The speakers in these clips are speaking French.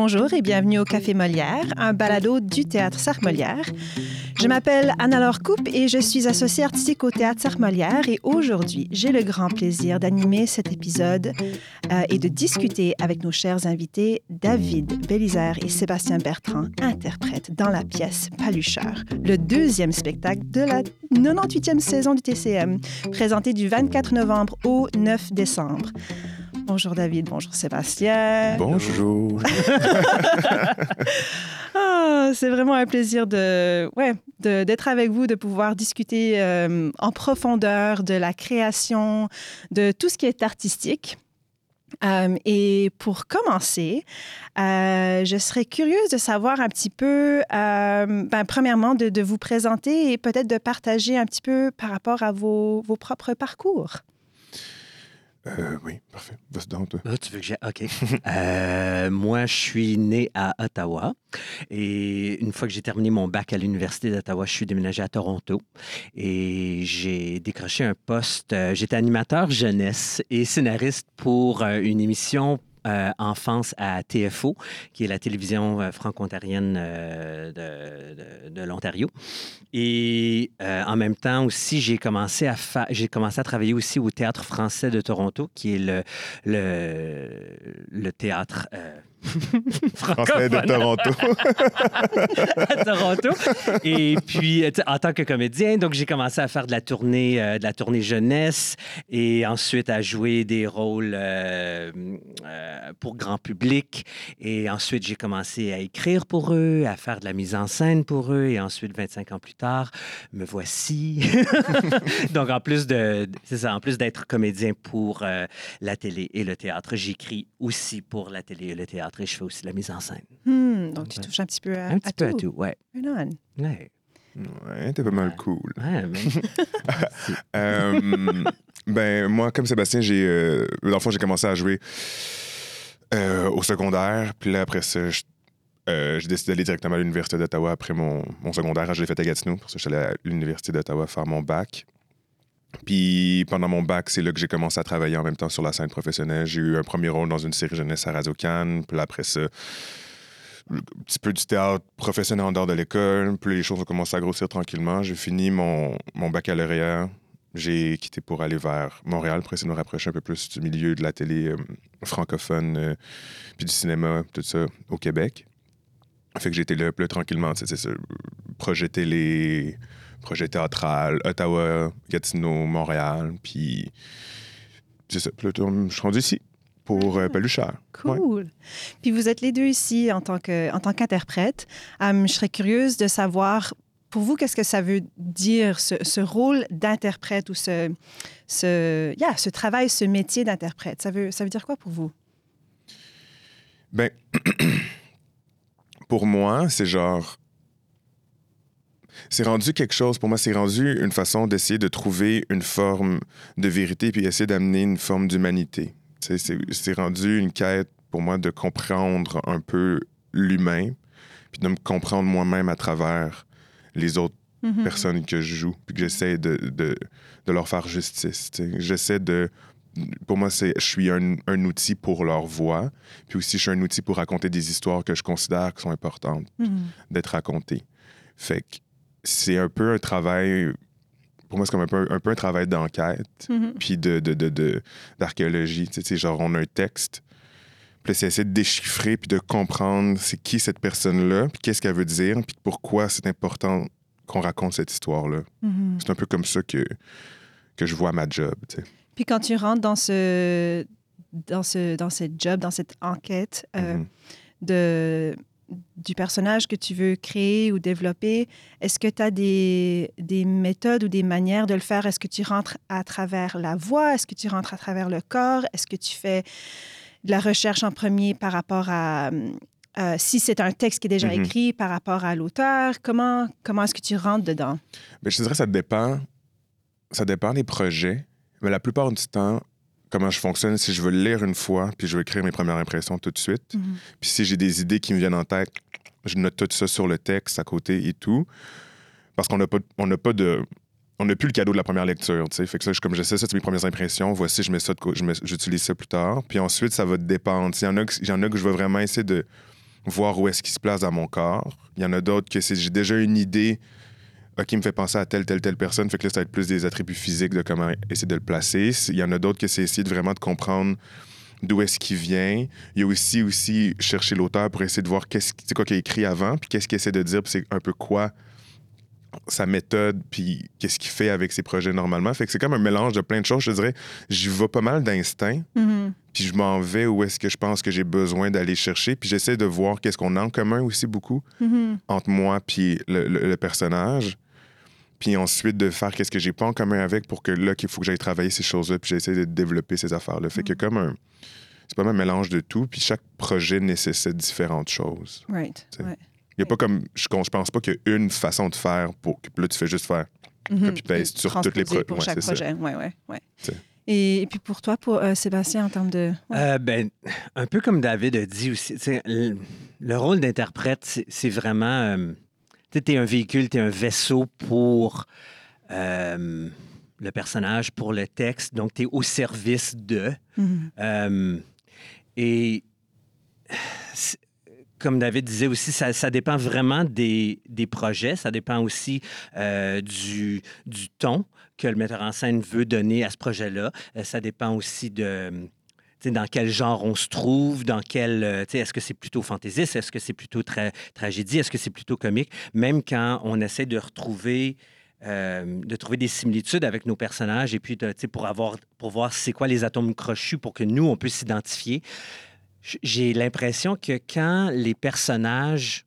Bonjour et bienvenue au Café Molière, un balado du théâtre Sartre Molière. Je m'appelle Anna-Laure Coupe et je suis associée artistique au théâtre Sartre Molière et aujourd'hui, j'ai le grand plaisir d'animer cet épisode euh, et de discuter avec nos chers invités David Bélizaire et Sébastien Bertrand, interprètes dans la pièce Palucheur, le deuxième spectacle de la 98e saison du TCM, présenté du 24 novembre au 9 décembre. Bonjour David, bonjour Sébastien. Bonjour. Ah, c'est vraiment un plaisir de, ouais, d'être avec vous, de pouvoir discuter euh, en profondeur de la création, de tout ce qui est artistique. Euh, et pour commencer, euh, je serais curieuse de savoir un petit peu, ben, premièrement, de, de, vous présenter et peut-être de partager un petit peu par rapport à vos, vos propres parcours. Euh, oui, parfait. Vas-y donc. Ah, tu veux que j'ai. OK. Euh, moi, je suis né à Ottawa. Et une fois que j'ai terminé mon bac à l'Université d'Ottawa, je suis déménagé à Toronto. Et j'ai décroché un poste. euh, J'étais animateur jeunesse et scénariste pour une émission euh, enfance à TFO, qui est la télévision euh, franco-ontarienne euh, de, l'Ontario. Et euh, en même temps aussi, j'ai commencé à commencé à travailler aussi au Théâtre français de Toronto, qui est le, le, le théâtre euh, Français de Toronto. à Toronto. Et puis, euh, en tant que comédien, donc j'ai commencé à faire de la tournée, euh, de la tournée jeunesse et ensuite à jouer des rôles euh, euh, pour grand public. Et ensuite, j'ai commencé à écrire pour eux, à faire de la mise en scène pour eux. Et ensuite, 25 ans plus tard, me voici. donc, en plus de, ça, en plus d'être comédien pour la télé et le théâtre, j'écris aussi pour la télé et le théâtre et je fais aussi de la mise en scène. Hmm, donc, tu Ouais. touches un petit peu à, Un petit à peu à tout. tout, ouais. Right on. Ouais. Ouais, t'es pas mal cool. Ouais, mais... Euh, ben, moi, comme Sébastien, j'ai. euh, dans le fond, j'ai commencé à jouer euh, au secondaire. Puis là, après ça, euh, j'ai décidé d'aller directement à l'Université d'Ottawa après mon, mon secondaire. Je l'ai fait à Gatineau. Pour ça, je suis allé à l'Université d'Ottawa faire mon bac. Puis pendant mon bac, c'est là que j'ai commencé à travailler en même temps sur la scène professionnelle. J'ai eu un premier rôle dans une série jeunesse à Radio. Puis après ça, un petit peu du théâtre professionnel en dehors de l'école. Puis les choses ont commencé à grossir tranquillement. J'ai fini mon, baccalauréat. J'ai quitté pour aller vers Montréal pour essayer de me rapprocher un peu plus du milieu de la télé euh, francophone, euh, puis du cinéma, tout ça, au Québec. Fait que j'étais là, là, tranquillement, c'est ça, projet télé, projet théâtral, Ottawa, Gatineau, Montréal, puis c'est ça. Puis là, je suis rendu ici pour euh, Peluchard. Ouais. Cool. Puis vous êtes les deux ici en tant que en tant qu'interprète. Hum, je serais curieuse de savoir pour vous qu'est-ce que ça veut dire ce, ce rôle d'interprète ou ce ce yeah, ce travail, ce métier d'interprète? Ça veut ça veut dire quoi pour vous? Ben, pour moi, c'est genre. C'est rendu quelque chose, pour moi, c'est rendu une façon d'essayer de trouver une forme de vérité puis essayer d'amener une forme d'humanité. C'est c'est rendu une quête pour moi de comprendre un peu l'humain puis de me comprendre moi-même à travers les autres Mhm. personnes que je joue, puis que j'essaie de, de, de leur faire justice. J'essaie de. Pour moi, c'est, je suis un, un outil pour leur voix, puis aussi je suis un outil pour raconter des histoires que je considère qui sont importantes Mhm. d'être racontées. Fait que c'est un peu un travail. Pour moi, c'est comme un peu un, peu un travail d'enquête, Mhm. puis de, d'archéologie. Tu sais, genre, on a un texte, puis c'est essayer de déchiffrer, puis de comprendre c'est qui cette personne-là, puis qu'est-ce qu'elle veut dire, puis pourquoi c'est important qu'on raconte cette histoire-là. Mhm. C'est un peu comme ça que, que je vois ma job. tu sais. Puis quand tu rentres dans ce dans ce dans cette job, dans cette enquête euh, Mhm. de du personnage que tu veux créer ou développer, est-ce que tu as des, des méthodes ou des manières de le faire? Est-ce que tu rentres à travers la voix? Est-ce que tu rentres à travers le corps? Est-ce que tu fais de la recherche en premier par rapport à... euh, si c'est un texte qui est déjà Mhm. écrit par rapport à l'auteur, comment, comment est-ce que tu rentres dedans? Mais je te dirais que ça dépend. Ça dépend des projets. Mais la plupart du temps, comment je fonctionne, si je veux le lire une fois, puis je veux écrire mes premières impressions tout de suite. Mhm. Puis si j'ai des idées qui me viennent en tête, je note tout ça sur le texte à côté et tout. Parce qu'on n'a pas, on n'a pas de. On n'a plus le cadeau de la première lecture, tu sais. Fait que ça, je- comme je sais, ça, c'est mes premières impressions. Voici, je mets ça j'utilise ça plus tard. Puis ensuite, ça va dépendre. Il y en a que, il y en a que je vais vraiment essayer de, voir où est-ce qu'il se place dans mon corps. Il y en a d'autres que c'est j'ai déjà une idée qui me fait penser à telle, telle, telle personne. Fait que là, ça va être plus des attributs physiques de comment essayer de le placer. Il y en a d'autres que c'est essayer de vraiment de comprendre d'où est-ce qu'il vient. Il y a aussi, aussi chercher l'auteur pour essayer de voir qu'est-ce c'est quoi qu'il a écrit avant, puis qu'est-ce qu'il essaie de dire, puis c'est un peu quoi sa méthode, puis qu'est-ce qu'il fait avec ses projets normalement. Fait que c'est comme un mélange de plein de choses. Je dirais, j'y vais pas mal d'instinct, Mhm. puis je m'en vais où est-ce que je pense que j'ai besoin d'aller chercher, puis j'essaie de voir qu'est-ce qu'on a en commun aussi beaucoup Mhm. entre moi puis le, le- le personnage. Puis ensuite de faire qu'est-ce que j'ai pas en commun avec pour que là, qu'il faut que j'aille travailler ces choses-là, puis j'essaie de développer ces affaires-là. Fait que comme un... C'est pas mal un mélange de tout, puis chaque projet nécessite différentes choses. Right. Il y a pas comme... Je, je pense pas qu'il y a une façon de faire pour... que- Là, tu fais juste faire... Mhm. Copy-paste sur toutes les pro- Pour ouais, chaque projet. Ouais, ouais, ouais. C'est- Et, et puis pour toi, pour euh, Sébastien, en termes de. ouais. Euh, ben, un peu comme David a dit aussi, tu sais, le, le rôle d'interprète, c'est c'est vraiment. euh, tu es un véhicule, tu es un vaisseau pour euh, le personnage, pour le texte. Donc, tu es au service de. Mhm. Euh, et comme David disait aussi, ça, ça dépend vraiment des, des projets, ça dépend aussi euh, du, du ton que le metteur en scène veut donner à ce projet-là. Ça dépend aussi de dans quel genre on se trouve, dans quel, euh, est-ce que c'est plutôt fantaisiste, est-ce que c'est plutôt tra- tragédie, est-ce que c'est plutôt comique, même quand on essaie de retrouver, euh, de trouver des similitudes avec nos personnages et puis pour avoir, pour voir c'est quoi les atomes crochus pour que nous on puisse s'identifier. J'ai l'impression que quand les personnages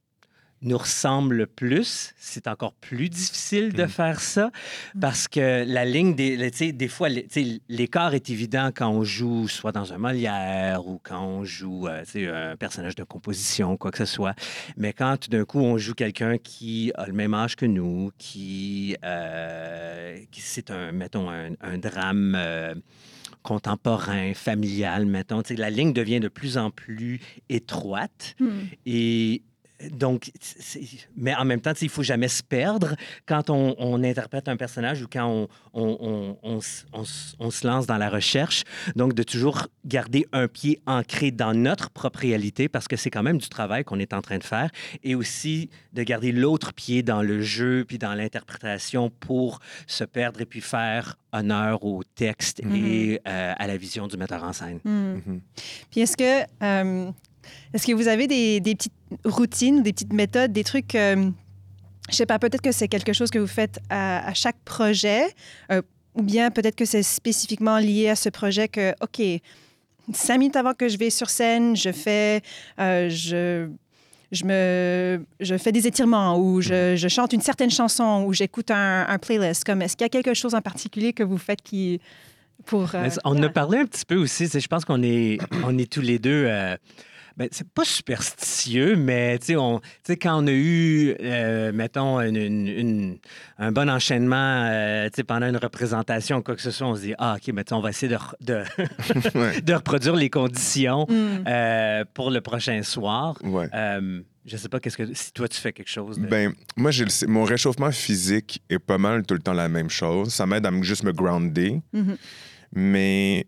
nous ressemblent le plus, c'est encore plus difficile de Mhm. faire ça parce que la ligne des, tu sais, des fois, le- tu sais, l'écart est évident quand on joue soit dans un Molière ou quand on joue euh, tu sais, un personnage de composition, quoi que ce soit. Mais quand tout d'un coup on joue quelqu'un qui a le même âge que nous, qui, euh, qui c'est un, mettons, un, un drame. euh, contemporain, familial, mettons. Tu sais, la ligne devient de plus en plus étroite. Mhm. Et donc, mais en même temps, il faut jamais se perdre quand on, on interprète un personnage ou quand on, on, on- on s- on s- on se lance dans la recherche. Donc, de toujours garder un pied ancré dans notre propre réalité parce que c'est quand même du travail qu'on est en train de faire et aussi de garder l'autre pied dans le jeu puis dans l'interprétation pour se perdre et puis faire honneur au texte et euh, à la vision du metteur en scène. Mhm. Mhm. Puis est-ce que, euh, est-ce que vous avez des, des petites routines, des petites méthodes, des trucs, euh, je sais pas, peut-être que c'est quelque chose que vous faites à, à chaque projet, euh, ou bien peut-être que c'est spécifiquement lié à ce projet que, OK, cinq minutes avant que je vais sur scène, je fais, euh, je, je, me, je fais des étirements ou je, je chante une certaine chanson ou j'écoute un, un playlist. Comme, est-ce qu'il y a quelque chose en particulier que vous faites qui... Pour, euh, on en a parlé un petit peu aussi. Je pense qu'on est, on est tous les deux. euh, c'est pas superstitieux, mais on- quand on a eu, euh, mettons, une- une- une- un bon enchaînement euh, tu sais, pendant une représentation ou quoi que ce soit, on se dit Ah, OK, mais sais, on va essayer de, re- de, Ouais. de reproduire les conditions Mm. euh, pour le prochain soir. Ouais. Euh, je sais pas qu'est-ce que si toi tu fais quelque chose. de- Ben, moi, j'ai mon réchauffement physique est pas mal tout le temps la même chose. Ça m'aide à juste me grounder. Mhm. Mais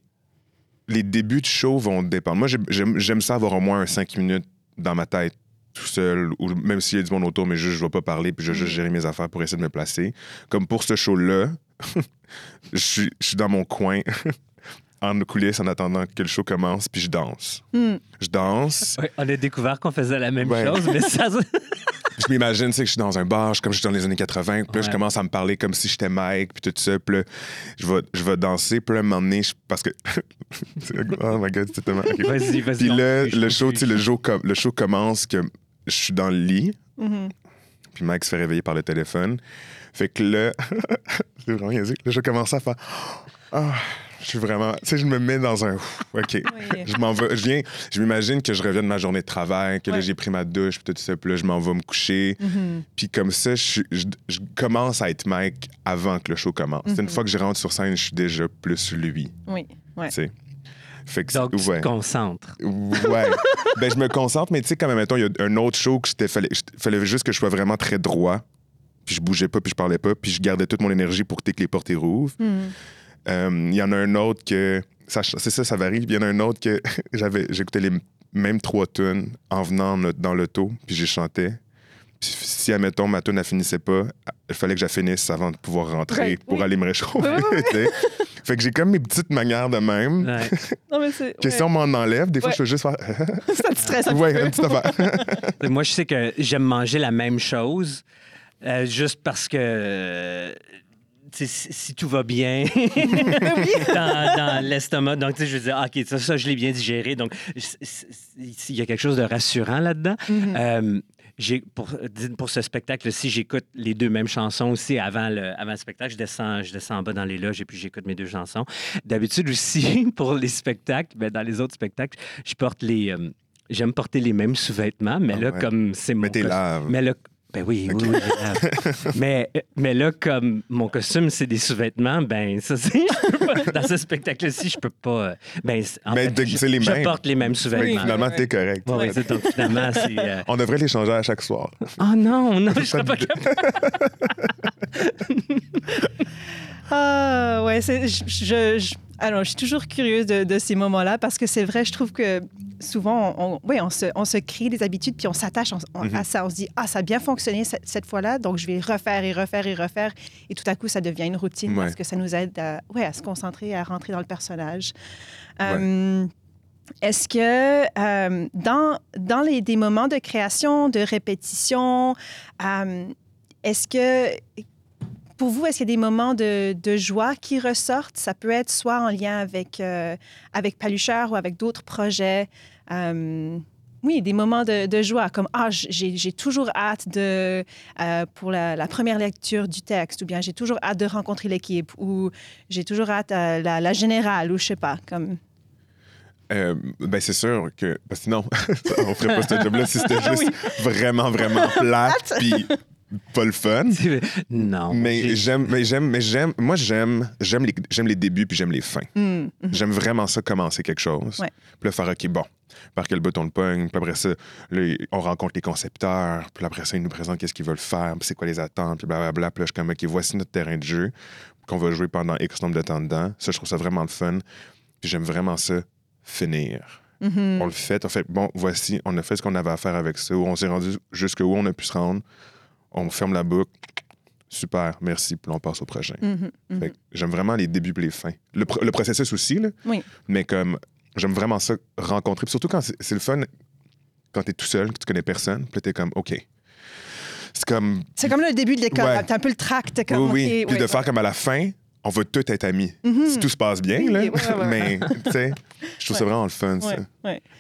les débuts de show vont dépendre. Moi, j'ai- j'aime j'aime ça avoir au moins un 5 minutes dans ma tête tout seul, ou même s'il y a du monde autour, mais juste, je ne vais pas parler, puis je vais juste gérer mes affaires pour essayer de me placer. Comme pour ce show-là, je suis je suis dans mon coin, en coulisses, en attendant que le show commence, puis je danse. Mm. Je danse. Ouais, on a découvert qu'on faisait la même Ouais. chose, mais ça. je m'imagine, tu sais, que je suis dans un bar, je suis comme je suis dans les années 80, puis là, je commence à me parler comme si j'étais Mike, puis tout ça, puis là, je vais, je vais danser, puis là, à un moment donné, je- parce que... oh my God, c'est tellement... ok. Vas-y, vas-y. Puis là, le show, tu sais, le, show com- le show commence que je suis dans le lit, Mhm. puis Mike se fait réveiller par le téléphone. Fait que là, c'est vraiment. Là, je commence à faire... Ah, je suis vraiment... Tu sais, je me mets dans un... OK. Oui. Je m'en vais, je viens, je m'imagine que je reviens de ma journée de travail, que là, j'ai pris ma douche, puis tout ça, puis là, je m'en vais me coucher. Mhm. Puis comme ça, je, je- je commence à être Mike avant que le show commence. Mhm. Une fois que je rentre sur scène, je suis déjà plus lui, Oui. Ouais. tu sais. Fait que, Donc, tu ouais. te concentres. Ouais. ben, je me concentre, mais tu sais, quand même, mettons, il y a un autre show que j'étais, fallait, fallait juste que je sois vraiment très droit. Puis je bougeais pas, puis je parlais pas, puis je gardais toute mon énergie pour que les portes rouvrent. Mhm. Euh, Il y en a un autre que. C'est ça, ça varie. Il y en a un autre que j'avais, j'écoutais les même trois tunes en venant en- dans l'auto, puis j'ai chanté. Puis si, admettons, ma tune ne finissait pas, il fallait que je la finisse avant de pouvoir rentrer pour oui. aller me réchauffer. Fait que j'ai comme mes petites manières de même. Ouais. Non, mais c'est. Si on m'en enlève, des fois, Ouais. je peux juste faire. Ça te stresse un ouais, peu. une petite affaire. Moi, je sais que j'aime manger la même chose euh, juste parce que euh, si, si tout va bien dans, dans l'estomac, donc je veux dire, ah, OK, ça, ça, je l'ai bien digéré. Donc, il y a quelque chose de rassurant là-dedans. Mhm. Euh, pour, pour ce spectacle-ci, j'écoute les deux mêmes chansons aussi avant le, avant le spectacle. Je descends, je descends en bas dans les loges et puis j'écoute mes deux chansons. D'habitude aussi, pour les spectacles, ben, dans les autres spectacles, je porte les... euh, J'aime porter les mêmes sous-vêtements, mais Ah là, ouais. comme c'est mon... Mais laves. Mais là, ben oui, oui, oui, je mais, mais là, comme mon costume, c'est des sous-vêtements, ben ça, c'est... je Dans ce spectacle-ci, je peux pas... euh, Ben, en Mais fait, de- je, c'est les je mêmes. porte les mêmes sous-vêtements. finalement, t'es correct. Ouais, ouais, donc finalement, c'est... euh, On devrait les changer à chaque soir. Oh non, non, je serais pas capable. Ah, ouais, c'est, je, je, je- alors, je suis toujours curieuse de, de ces moments-là parce que c'est vrai, je trouve que souvent, on, on, se, on se crée des habitudes puis on s'attache Mhm. à ça. On se dit, ah, ça a bien fonctionné cette, cette fois-là, donc je vais refaire et refaire et refaire. Et tout à coup, ça devient une routine Ouais. parce que ça nous aide à, ouais, à se concentrer, à rentrer dans le personnage. Euh, est-ce que euh, dans, dans les, des moments de création, de répétition, euh, est-ce que pour vous, est-ce qu'il y a des moments de, de joie qui ressortent? Ça peut être soit en lien avec, euh, avec Palucheur ou avec d'autres projets. Euh, oui, des moments de, de joie, comme Ah, j'ai toujours hâte de, euh, pour la, la première lecture du texte, ou bien j'ai toujours hâte de rencontrer l'équipe, ou j'ai toujours hâte à la, la générale, ou je sais pas. Comme... Euh, ben, c'est sûr que. Parce que sinon, on ferait pas ce job-là si c'était juste vraiment, vraiment plate puis pas le fun. non. Mais j'ai- j'aime, mais j'aime, mais j'aime. Moi, j'aime, j'aime les, j'aime les débuts puis j'aime les fins. Hmm, mhm. J'aime vraiment ça, commencer quelque chose. Ouais. Puis là, faire, OK, bon, par quel bouton le pogne. Puis après ça, là, on rencontre les concepteurs. Puis après ça, ils nous présentent qu'est-ce qu'ils veulent faire. Puis c'est quoi les attentes. Puis blablabla. Puis là, je suis comme, OK, voici notre terrain de jeu qu'on va jouer pendant X nombre de temps dedans. Ça, je trouve ça vraiment le fun. Puis j'aime vraiment ça, finir. Mhm. On le fait. On fait, bon, voici, on a fait ce qu'on avait à faire avec ça. On s'est rendu jusqu'où on a pu se rendre. On ferme la boucle. Super, merci. Puis on passe au prochain. Mhm, mhm. Fait que j'aime vraiment les débuts et les fins. Le, le processus aussi, là. Oui. Mais comme, j'aime vraiment ça, rencontrer. Puis surtout quand c'est le fun, quand t'es tout seul, que tu connais personne. Puis t'es comme, OK. C'est comme, C'est comme le début de l'école. Ouais. T'as un peu le tract. oui, Comme, oui. OK, Puis de faire comme à la fin, on va tous être amis. Mhm. Si tout se passe bien, Oui, là. ouais, ouais, ouais. Mais, tu sais, je trouve ça vraiment le fun, ça.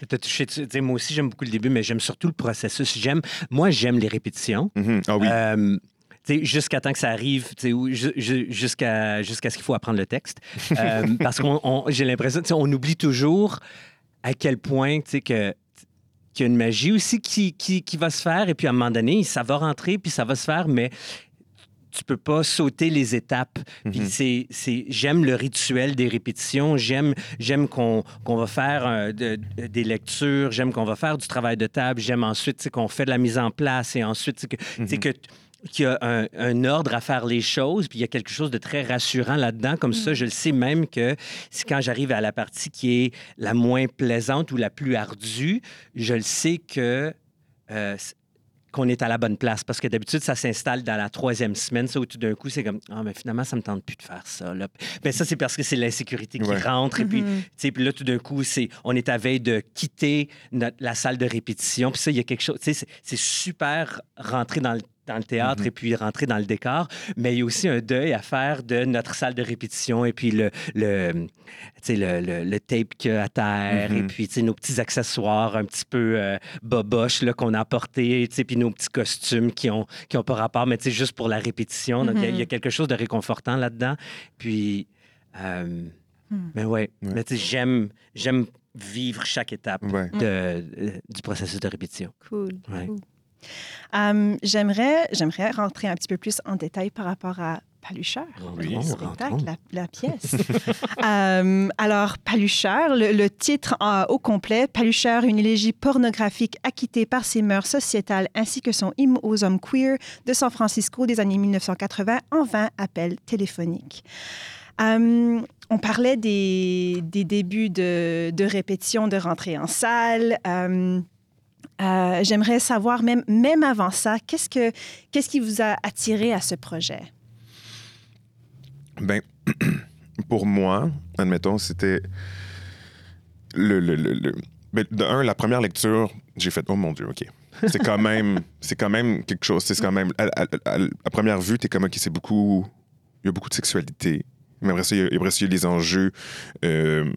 T'as touché, tu sais, moi aussi, j'aime beaucoup le début, mais j'aime surtout le processus. J'aime, moi, j'aime les répétitions. Mhm. Ah oui. Euh, tu sais, jusqu'à temps que ça arrive, tu sais, ou ju- ju- jusqu'à jusqu'à ce qu'il faut apprendre le texte. Euh, parce qu'on on- j'ai l'impression, tu sais, on oublie toujours à quel point, tu sais, que qu'il y a une magie aussi qui, qui, qui va se faire. Et puis, à un moment donné, ça va rentrer, puis ça va se faire, mais tu peux pas sauter les étapes. C'est, j'aime le rituel des répétitions, j'aime, j'aime qu'on, qu'on va faire euh, de- de- des lectures, j'aime qu'on va faire du travail de table, j'aime ensuite qu'on fait de la mise en place et ensuite que, sais, que qu'il y a un, un ordre à faire les choses, puis il y a quelque chose de très rassurant là-dedans. Comme ça, je le sais même que quand j'arrive à la partie qui est la moins plaisante ou la plus ardue, je le sais que euh, qu'on est à la bonne place. Parce que d'habitude, ça s'installe dans la troisième semaine, ça, où tout d'un coup, c'est comme Ah, mais finalement, ça me tente plus de faire ça. Là. Ben, ça, c'est parce que c'est l'insécurité qui Ouais. rentre. Et puis, Mhm. tu sais, puis là, tout d'un coup, c'est, on est à veille de quitter notre- la salle de répétition. Puis ça, il y a quelque chose, tu sais, c'est, c'est super rentrer dans le, dans le théâtre Mhm. et puis rentrer dans le décor, mais il y a aussi un deuil à faire de notre salle de répétition et puis le, le, tu sais, le, le- le tape qu'il y a à terre et Mhm. puis tu sais, nos petits accessoires un petit peu euh, boboches là, qu'on a apportés, puis nos petits costumes qui ont, qui ont pas rapport, mais juste pour la répétition. Donc, il y a- y, a quelque chose de réconfortant là-dedans. Puis, euh, Hmm. mais ouais, Ouais. mais tu sais, j'aime, j'aime vivre chaque étape Ouais. de, euh, du processus de répétition. Cool. Ouais. cool. Euh, j'aimerais, j'aimerais rentrer un petit peu plus en détail par rapport à Palucheur, Oui, le spectacle, la, la pièce. Euh, alors, Palucheur, le, le titre euh, au complet, Palucheur, une élégie pornographique acquittée par ses mœurs sociétales ainsi que son hymne aux hommes queer de San Francisco des années 1980 en 20 appels téléphoniques. Euh, on parlait des, des débuts de, de, répétition, de rentrée en salle. Euh, J'aimerais savoir, même, même avant ça, qu'est-ce, que, qu'est-ce qui vous a attiré à ce projet? Ben, pour moi, admettons, c'était le, le, le, ben, de un, la première lecture, j'ai fait oh mon dieu, ok. C'est quand même, c'est quand même quelque chose. C'est quand même à, à, première vue, t'es comme ok, c'est beaucoup, il y a beaucoup de sexualité. Mais après ça, il y a, après ça, il y a les enjeux euh,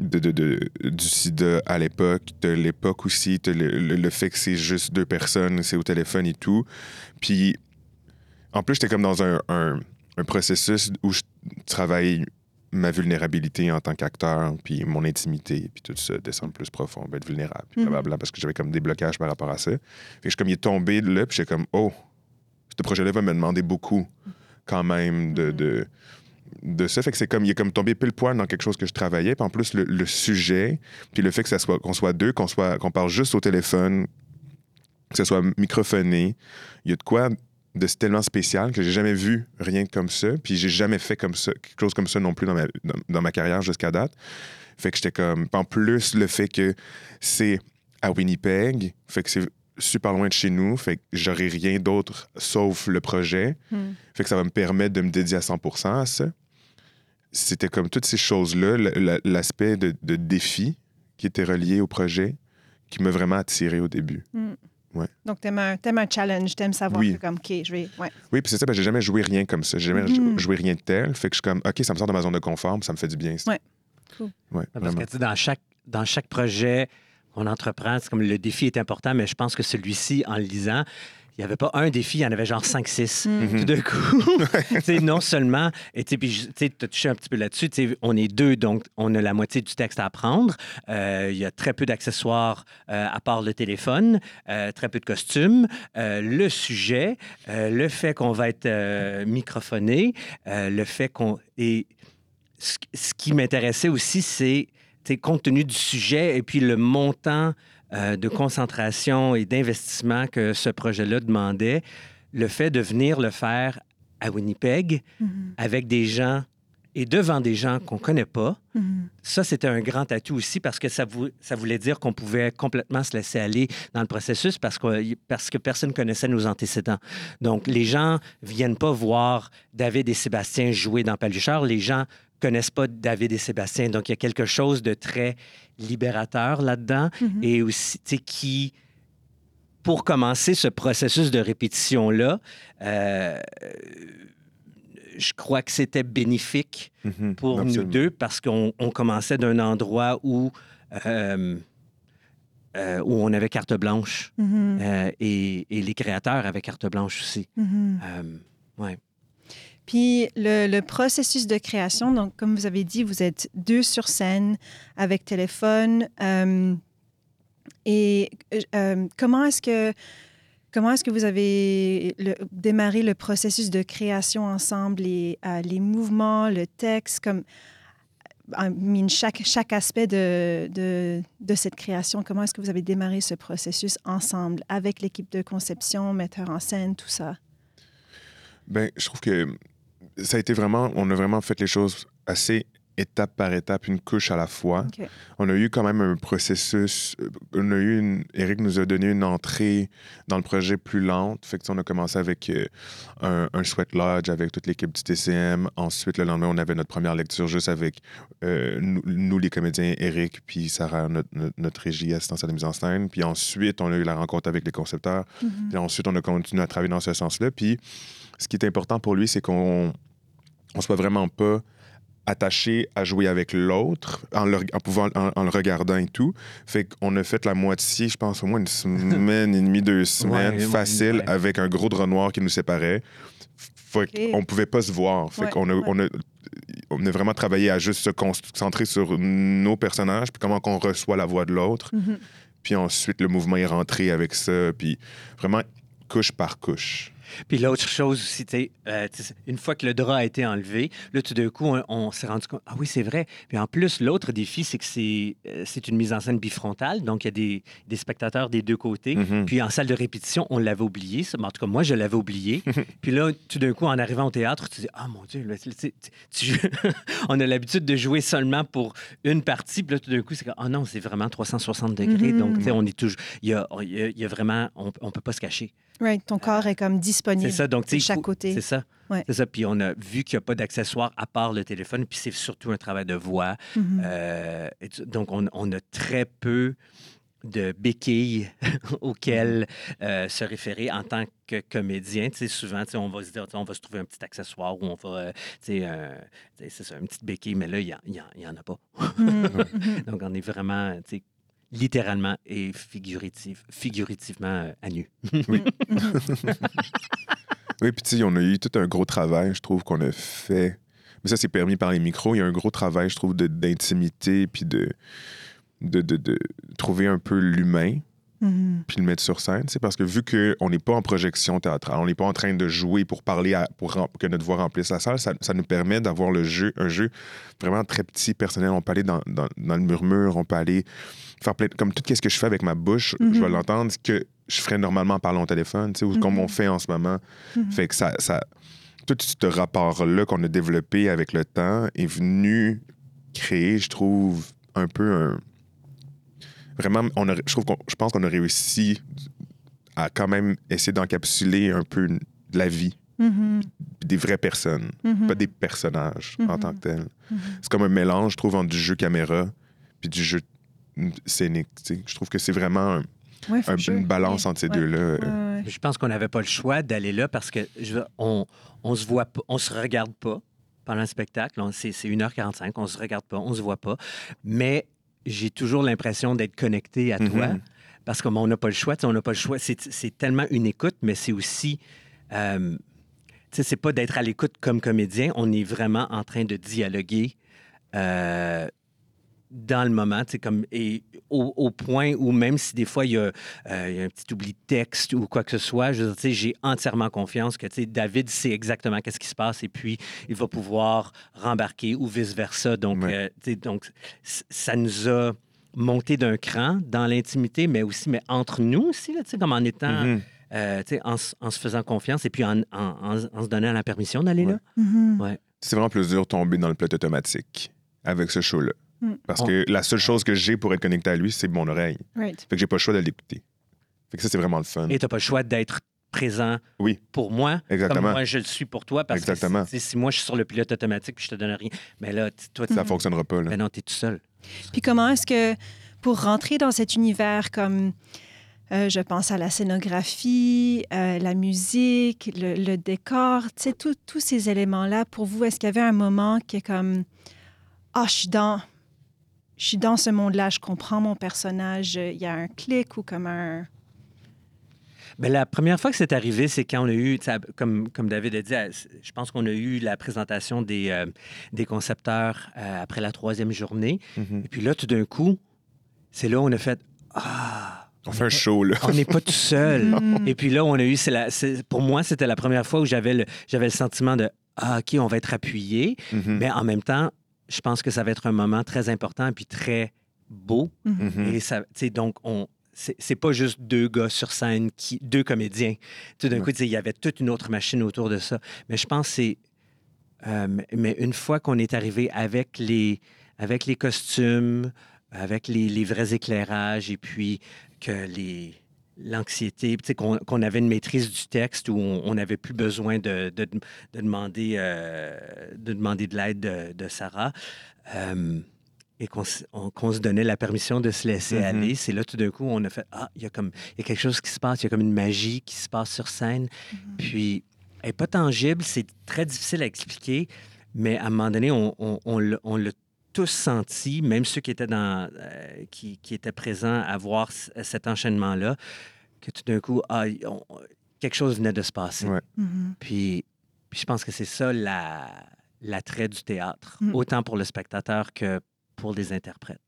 de, de, de, du sida à l'époque, de l'époque aussi, le, le, le, fait que c'est juste deux personnes, c'est au téléphone et tout. Puis, en plus, j'étais comme dans un, un, un, processus où je travaille ma vulnérabilité en tant qu'acteur, puis mon intimité, puis tout ça, descendre plus profond, être vulnérable, puis blablabla, parce que j'avais comme des blocages par rapport à ça. Fait que je comme, il est tombé là, puis j'étais comme, oh, ce projet-là va me demander beaucoup, quand même, de, de, de ça. Fait que c'est comme, il est comme tombé pile poil dans quelque chose que je travaillais, puis en plus, le, sujet, puis le fait que ça soit, qu'on soit deux, qu'on soit, qu'on parle juste au téléphone, que ce soit microphoné, il y a de quoi de tellement spécial que j'ai jamais vu rien comme ça. Puis j'ai jamais fait comme ça, quelque chose comme ça non plus dans ma, dans ma carrière jusqu'à date. Fait que j'étais comme. En plus, le fait que c'est à Winnipeg, fait que c'est super loin de chez nous, fait que j'aurai rien d'autre sauf le projet. Mm. Fait que ça va me permettre de me dédier à 100% à ça. C'était comme toutes ces choses-là, l'aspect de, de, défi qui était relié au projet, qui m'a vraiment attiré au début. Mm. Ouais. Donc, t'aimes un, aimes un challenge, t'aimes savoir oui. que comme, OK, je vais... Ouais. Oui, puis c'est ça, ben, j'ai jamais joué rien comme ça. J'ai jamais mm. joué rien de tel. Fait que je suis comme, OK, ça me sort de ma zone de confort, ça me fait du bien. Oui, cool. Ouais, Parce que, tu sais, dans chaque, dans chaque projet qu'on entreprend, c'est comme le défi est important, mais je pense que celui-ci, en le lisant, il n'y avait pas un défi, il y en avait genre 5-6 mm. tout d'un coup. non seulement, et tu as touché un petit peu là-dessus, on est deux, donc on a la moitié du texte à apprendre. Euh, il y a très peu d'accessoires euh, à part le téléphone, euh, très peu de costumes, euh, le sujet, euh, le fait qu'on va être euh, microphoné, le fait qu'on... Et ce, ce qui m'intéressait aussi, c'est compte tenu du sujet et puis le montant euh, de concentration et d'investissement que ce projet-là demandait, le fait de venir le faire à Winnipeg mm -hmm. avec des gens et devant des gens qu'on ne connaît pas, mm -hmm. ça, c'était un grand atout aussi parce que ça, vou ça voulait dire qu'on pouvait complètement se laisser aller dans le processus parce que, parce que personne ne connaissait nos antécédents. Donc, les gens ne viennent pas voir David et Sébastien jouer dans Paluchard. Les gens connaissent pas David et Sébastien. Donc, il y a quelque chose de très libérateur là-dedans mm -hmm. et aussi, tu sais, qui, pour commencer ce processus de répétition-là, euh, je crois que c'était bénéfique mm -hmm. pour Absolument. nous deux parce qu'on commençait d'un endroit où, euh, euh, où on avait carte blanche mm -hmm. et, et, les créateurs avaient carte blanche aussi. ouais. Puis le, processus de création, donc comme vous avez dit, vous êtes deux sur scène avec téléphone. Euh, et euh, comment est-ce que comment est-ce que vous avez démarré le processus de création ensemble, les, euh, les mouvements, le texte, comme chaque, chaque aspect de, de, de cette création, comment est-ce que vous avez démarré ce processus ensemble avec l'équipe de conception, metteur en scène, tout ça? Ben, je trouve que ça a été vraiment, on a vraiment fait les choses assez étape par étape, une couche à la fois. Okay. On a eu quand même un processus. On a eu une, Eric nous a donné une entrée dans le projet plus lente. Fait que on a commencé avec euh, un, un, sweat lodge avec toute l'équipe du TCM. Ensuite, le lendemain, on avait notre première lecture juste avec euh, nous, nous, les comédiens, Eric puis Sarah, notre, notre, notre, régie, assistance à la mise en scène. Puis ensuite, on a eu la rencontre avec les concepteurs. Mm -hmm. Puis ensuite, on a continué à travailler dans ce sens-là. Puis ce qui est important pour lui, c'est qu'on on soit vraiment pas attaché à jouer avec l'autre en, le, en, pouvant, en, en, le regardant et tout. Fait qu'on a fait la moitié, je pense au moins une semaine et demie, deux semaines, ouais, facile, ouais. avec un gros drap noir qui nous séparait. Fait okay. qu'on pouvait pas se voir. Fait ouais, qu'on a, on a, on a vraiment travaillé à juste se concentrer sur nos personnages, puis comment qu'on reçoit la voix de l'autre. Mm -hmm. Puis ensuite, le mouvement est rentré avec ça, puis vraiment couche par couche. Puis l'autre chose aussi, euh, une fois que le drap a été enlevé, là, tout d'un coup, on, on s'est rendu compte, ah oui, c'est vrai. Puis en plus, l'autre défi, c'est que c'est euh, une mise en scène bifrontale, donc il y a des, des spectateurs des deux côtés. Mhm. Puis en salle de répétition, on l'avait oublié. ça. En tout cas, moi, je l'avais oublié. Puis là, tout d'un coup, en arrivant au théâtre, tu dis, ah mon Dieu, là, tu on a l'habitude de jouer seulement pour une partie. Puis là, tout d'un coup, c'est comme, ah non, c'est vraiment 360 degrés. Mhm. Donc, tu sais, on est toujours, il y a, il y a- il y a vraiment, on, on peut pas se cacher. Right, ton corps est comme disponible C'est ça, donc de chaque côté. C'est ça. Ouais. C'est ça. Puis on a vu qu'il n'y a pas d'accessoires à part le téléphone, puis c'est surtout un travail de voix. Mhm. Euh, donc on, on a très peu de béquilles auxquelles euh, se référer en tant que comédien. Tu sais, souvent, tu sais, on va se dire, on va se trouver un petit accessoire ou on va, euh, tu sais, euh, c'est ça, une petite béquille, mais là, il n'y en, a pas. Mhm, mhm. Donc on est vraiment, tu sais, littéralement et figurativement euh, à nu. Oui, puis tu sais, on a eu tout un gros travail, je trouve, qu'on a fait. Mais ça, c'est permis par les micros. Il y a un gros travail, je trouve, d'intimité, puis de, de, de, de trouver un peu l'humain, Mhm. puis le mettre sur scène. C'est parce que vu qu'on n'est pas en projection théâtrale, on n'est pas en train de jouer pour parler, à- pour rem- que notre voix remplisse la salle, ça, ça nous permet d'avoir le jeu, un jeu vraiment très petit, personnel. On peut aller dans, dans, dans le murmure, on peut aller faire plein. Comme tout ce que je fais avec ma bouche, je vais Mhm. l'entendre, ce que je ferais normalement en parlant au téléphone, ou comme Mhm. on fait en ce moment. Mhm. Fait que ça, ça tout ce rapport-là qu'on a développé avec le temps est venu créer, je trouve, un peu un. Vraiment, on a, je trouve qu'on, je pense qu'on a réussi à quand même essayer d'encapsuler un peu de la vie, Mhm. des vraies personnes, Mhm. pas des personnages en tant que tels. Mhm. C'est comme un mélange, je trouve, entre du jeu caméra puis du jeu scénique. tu sais. Je trouve que c'est vraiment un- Ouais, for un- sure. une balance Ouais. entre ces Ouais. deux-là. Ouais, ouais. Je pense qu'on n'avait pas le choix d'aller là parce que je on, on se voit pas, on se regarde pas pendant le spectacle. On- C'est c'est 1h45, on se regarde pas, on se voit pas. Mais j'ai toujours l'impression d'être connecté à toi Mhm. parce qu'on n'a pas le choix. On n'a pas le choix. C'est tellement une écoute, mais c'est aussi. euh, c'est pas d'être à l'écoute comme comédien. On est vraiment en train de dialoguer. euh, dans le moment, comme, et au, au point où même si des fois il y, a, euh, il y a un petit oubli de texte ou quoi que ce soit, je j'ai entièrement confiance que David sait exactement qu'est-ce qui se passe et puis il va pouvoir rembarquer ou vice-versa. Donc, Ouais. euh, donc ça nous a monté d'un cran dans l'intimité, mais aussi mais entre nous aussi, là, tu sais, comme en étant, euh, tu sais, en, en se faisant confiance et puis en, en- en- en se donnant la permission d'aller Ouais. là. Mhm. C'est vraiment plus dur de tomber dans le pilote automatique avec ce show-là. Mm. Parce On- que la seule chose que j'ai pour être connecté à lui, c'est mon oreille. Right. Fait que j'ai pas le choix de l'écouter. Fait que ça, c'est vraiment le fun. Et tu n'as pas le choix d'être présent Oui. pour moi, Exactement. comme moi je le suis pour toi. Parce Exactement. que si, si moi je suis sur le pilote automatique puis je te donne rien, mais là, t- toi, tu Ça fonctionnera pas, là. ben non, tu es tout seul. Puis comment est-ce que, pour rentrer dans cet univers comme, euh, je pense à la scénographie, euh, la musique, le, le décor, tu sais, tous ces éléments-là, pour vous, est-ce qu'il y avait un moment qui est comme, ah, je suis dans, je suis dans ce monde-là, je comprends mon personnage, il y a un clic ou comme un... Ben, la première fois que c'est arrivé, c'est quand on a eu, comme, comme David a dit, je pense qu'on a eu la présentation des, euh, des concepteurs euh, après la troisième journée. Mhm. Et puis là, tout d'un coup, c'est là où on a fait Ah, On fait un show, là. on n'est pas tout seul. Mm. Et puis là, on a eu, c'est la, c'est- pour moi, c'était la première fois où j'avais le, j'avais le sentiment de Ah, OK, on va être appuyé. Mhm. Mais en même temps, je pense que ça va être un moment très important et puis très beau. Mhm. Et ça, tu sais, donc, on. C'est c'est pas juste deux gars sur scène, qui, deux comédiens. Tout d'un Ouais. coup, il y avait toute une autre machine autour de ça. Mais je pense que c'est. euh, mais- mais une fois qu'on est arrivé avec les, avec les costumes, avec les, les vrais éclairages, et puis que les l'anxiété, tu sais, qu'on qu'on avait une maîtrise du texte où on n'avait plus besoin de, de, de demander, euh, de demander de l'aide de, de Sarah. euh, et qu'on qu'on se donnait la permission de se laisser Mhm. aller, c'est là tout d'un coup on a fait ah il y a comme il y a quelque chose qui se passe, il y a comme une magie qui se passe sur scène. Puis elle n'est pas tangible, c'est très difficile à expliquer, mais à un moment donné on, on- on l'a- on l'a tous senti, même ceux qui étaient dans euh, qui, qui étaient présents à voir c- cet enchaînement là, que tout d'un coup ah, on- quelque chose venait de se passer. Ouais. Mhm. Puis, puis je pense que c'est ça la- l'attrait du théâtre, Mm. autant pour le spectateur que pour les interprètes.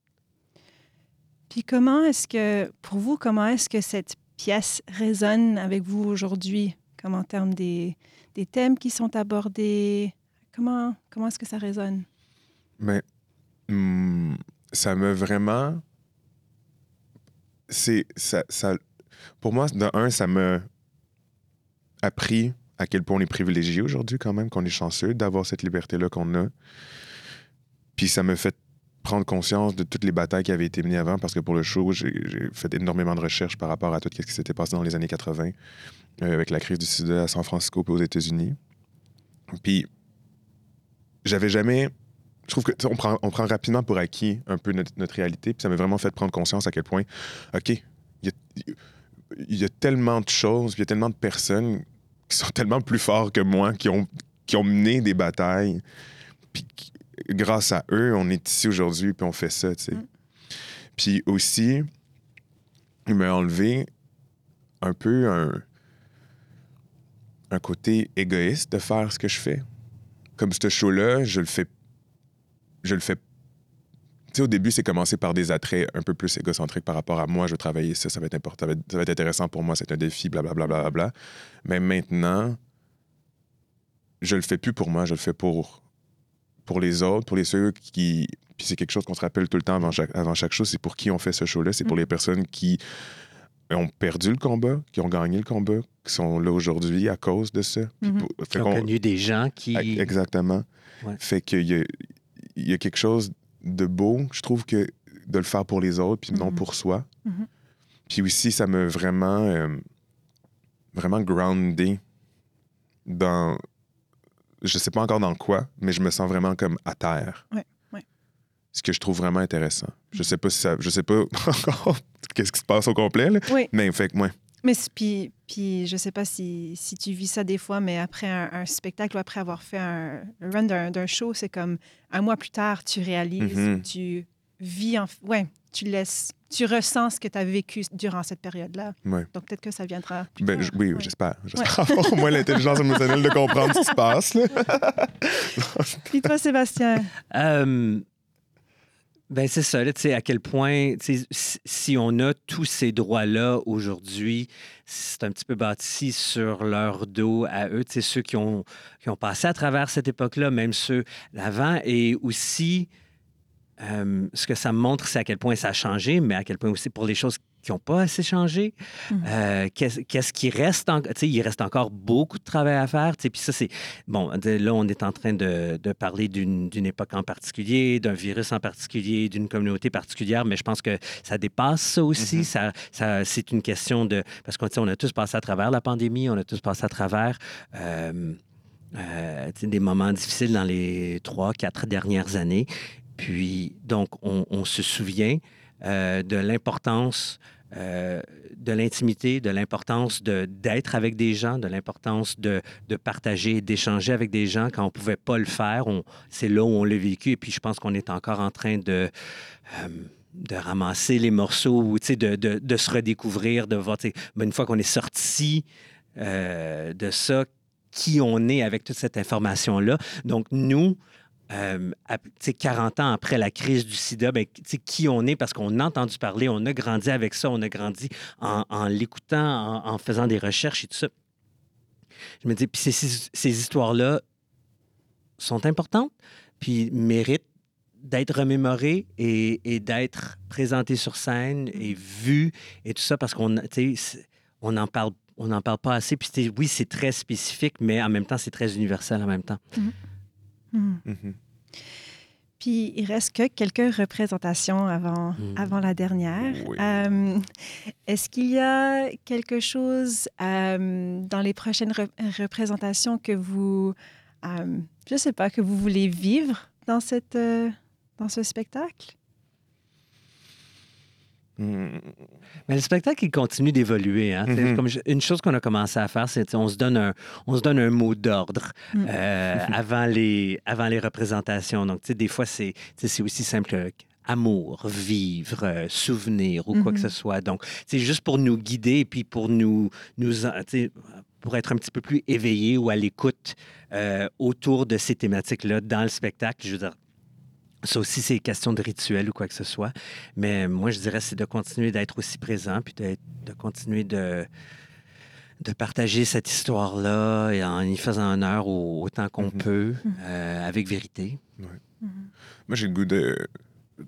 Puis comment est-ce que, pour vous, comment est-ce que cette pièce résonne avec vous aujourd'hui? comme en termes des, des thèmes qui sont abordés? Comment, comment est-ce que ça résonne? Mais hum, ça me vraiment. C'est. Ça, ça, pour moi, de un, ça m'a appris à quel point on est privilégié aujourd'hui, quand même, qu'on est chanceux d'avoir cette liberté-là qu'on a. Puis ça me fait prendre conscience de toutes les batailles qui avaient été menées avant, parce que pour le show, j'ai fait énormément de recherches par rapport à tout ce qui s'était passé dans les années 80, euh, avec la crise du sida à San Francisco et aux États-Unis. Puis j'avais jamais. Je trouve que on prend, on prend rapidement pour acquis un peu notre, notre réalité, puis ça m'a vraiment fait prendre conscience à quel point, OK, il y a, il y a tellement de choses, il y a tellement de personnes qui sont tellement plus forts que moi, qui ont, qui ont mené des batailles, puis grâce à eux, on est ici aujourd'hui, puis on fait ça, tu sais. Mm. Puis aussi, il m'a enlevé un peu un, un côté égoïste de faire ce que je fais. Comme ce show-là, je le fais. Je le fais. Tu sais, au début, c'est commencé par des attraits un peu plus égocentriques par rapport à moi. Je veux travailler ça, ça va être important, ça va être, ça va être intéressant pour moi, c'est un défi, blablabla. Bla, bla, bla, bla. Mais maintenant, je le fais plus pour moi, je le fais pour, pour les autres, pour les ceux qui. Puis c'est quelque chose qu'on se rappelle tout le temps avant chaque, avant chaque show, c'est pour qui on fait ce show-là, c'est pour Mhm. les personnes qui ont perdu le combat, qui ont gagné le combat, qui sont là aujourd'hui à cause de ça. Puis Mhm. pour- Qui ont connu des gens qui. Exactement. Ouais. Fait qu'il y a, il y a quelque chose de beau, je trouve, que de le faire pour les autres, puis non Mhm. pour soi. Mhm. Puis aussi, ça me vraiment, euh, vraiment groundé dans, je sais pas encore dans quoi, mais je me sens vraiment comme à terre. Ouais, ouais. Ce que je trouve vraiment intéressant. Je sais pas si ça, je sais pas encore qu'est-ce qui se passe au complet, là, Oui. mais fait que moi, Mais puis, puis je sais pas si, si tu vis ça des fois, mais après un, un spectacle ou après avoir fait un run d'un d'un show, c'est comme un mois plus tard, tu réalises, Mhm. tu vis en... Ouais, tu laisses... Tu ressens ce que tu as vécu durant cette période-là. ouais. Donc peut-être que ça viendra plus Ben, tard. oui, Ouais. j'espère. J'espère avoir au moins l'intelligence émotionnelle de comprendre ce qui se passe. Là. Puis toi, Sébastien? Euh, ben c'est ça, là, à quel point, si, on a tous ces droits-là aujourd'hui, c'est un petit peu bâti sur leur dos à eux, ceux qui ont, qui ont passé à travers cette époque-là, même ceux d'avant, et aussi, euh, ce que ça montre, c'est à quel point ça a changé, mais à quel point aussi pour les choses qui n'ont pas assez changé, Mhm. euh, qu'est-ce qui reste en- tu sais, il reste encore beaucoup de travail à faire. Puis ça, c'est. Bon, de- là, on est en train de, de parler d'une époque en particulier, d'un virus en particulier, d'une communauté particulière, mais je pense que ça dépasse ça aussi. Mhm. ça, ça, c'est une question de. Parce qu'on a tous passé à travers la pandémie, on a tous passé à travers. euh, euh, des moments difficiles dans les trois, quatre dernières années. Puis, donc, on, on se souvient euh, de l'importance euh, de l'intimité, de l'importance d'être avec des gens, de l'importance de, partager, d'échanger avec des gens quand on ne pouvait pas le faire. C'est là où on l'a vécu. Et puis, je pense qu'on est encore en train de... euh, ramasser les morceaux, de, de, se redécouvrir, de voir, ben, une fois qu'on est sorti de ça, qui on est avec toute cette information-là. Donc, nous, euh, à- tu sais, 40 ans après la crise du sida, ben, qui on est parce qu'on a entendu parler, on a grandi avec ça, on a grandi en, l'écoutant, en, faisant des recherches et tout ça. Je me dis, puis ces, histoires-là sont importantes, puis méritent d'être remémorées et, d'être présentées sur scène et vues et tout ça parce qu'on on en parle on n'en parle pas assez. Puis oui, c'est très spécifique, mais en même temps, c'est très universel en même temps. Mhm. Mhm. Puis il reste que quelques représentations avant, Mhm. avant la dernière. Oui. Euh, Est-ce qu'il y a quelque chose euh, dans les prochaines re- représentations que vous, euh, je sais pas, que vous voulez vivre dans, cette, euh, dans ce spectacle? Mais le spectacle, il continue d'évoluer. hein. Mhm. comme je- une chose qu'on a commencé à faire, c'est on se donne un, on se donne un mot d'ordre Mhm. euh, avant, les, avant les représentations. Donc, tu sais, des fois, c'est aussi simple que amour, vivre, euh, souvenir ou quoi que Mhm. ce soit. Donc, c'est juste pour nous guider et puis pour nous, nous en- tu sais, pour être un petit peu plus éveillés ou à l'écoute euh, autour de ces thématiques-là dans le spectacle. Je veux dire, ça aussi, c'est question de rituel ou quoi que ce soit. Mais moi, je dirais, c'est de continuer d'être aussi présent, puis de continuer de, de partager cette histoire-là et en y faisant honneur au- autant qu'on Mhm. peut, Mhm. euh, avec vérité. Moi, j'ai le goût de.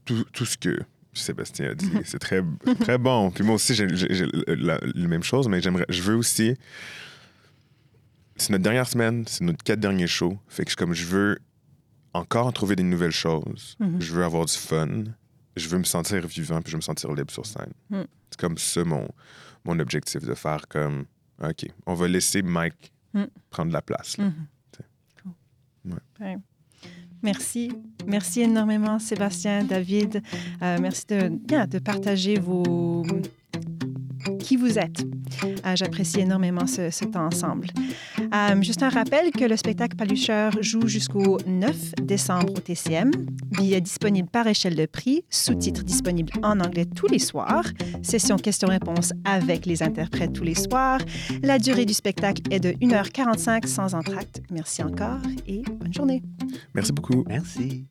Tout, tout ce que Sébastien a dit, c'est très, très bon. Puis moi aussi, j'ai j'ai- j'ai la, la même chose, mais j'aimerais. Je veux aussi. C'est notre dernière semaine, c'est notre quatre derniers shows. Fait que je, comme je veux encore en trouver des nouvelles choses. Mhm. Je veux avoir du fun. Je veux me sentir vivant puis je veux me sentir libre sur scène. Mhm. C'est comme ça mon, mon objectif de faire comme. OK, on va laisser Mike Mhm. prendre la place. là. Cool. Ouais. Merci. Merci énormément, Sébastien, David. Euh, merci de, de partager vos... qui vous êtes. Euh, J'apprécie énormément ce, ce temps ensemble. Euh, juste un rappel que le spectacle Palucheur joue jusqu'au 9 décembre au TCM. Billets disponibles par échelle de prix, sous-titres disponibles en anglais tous les soirs, session questions-réponses avec les interprètes tous les soirs. La durée du spectacle est de 1h45 sans entracte. Merci encore et bonne journée. Merci beaucoup. Merci.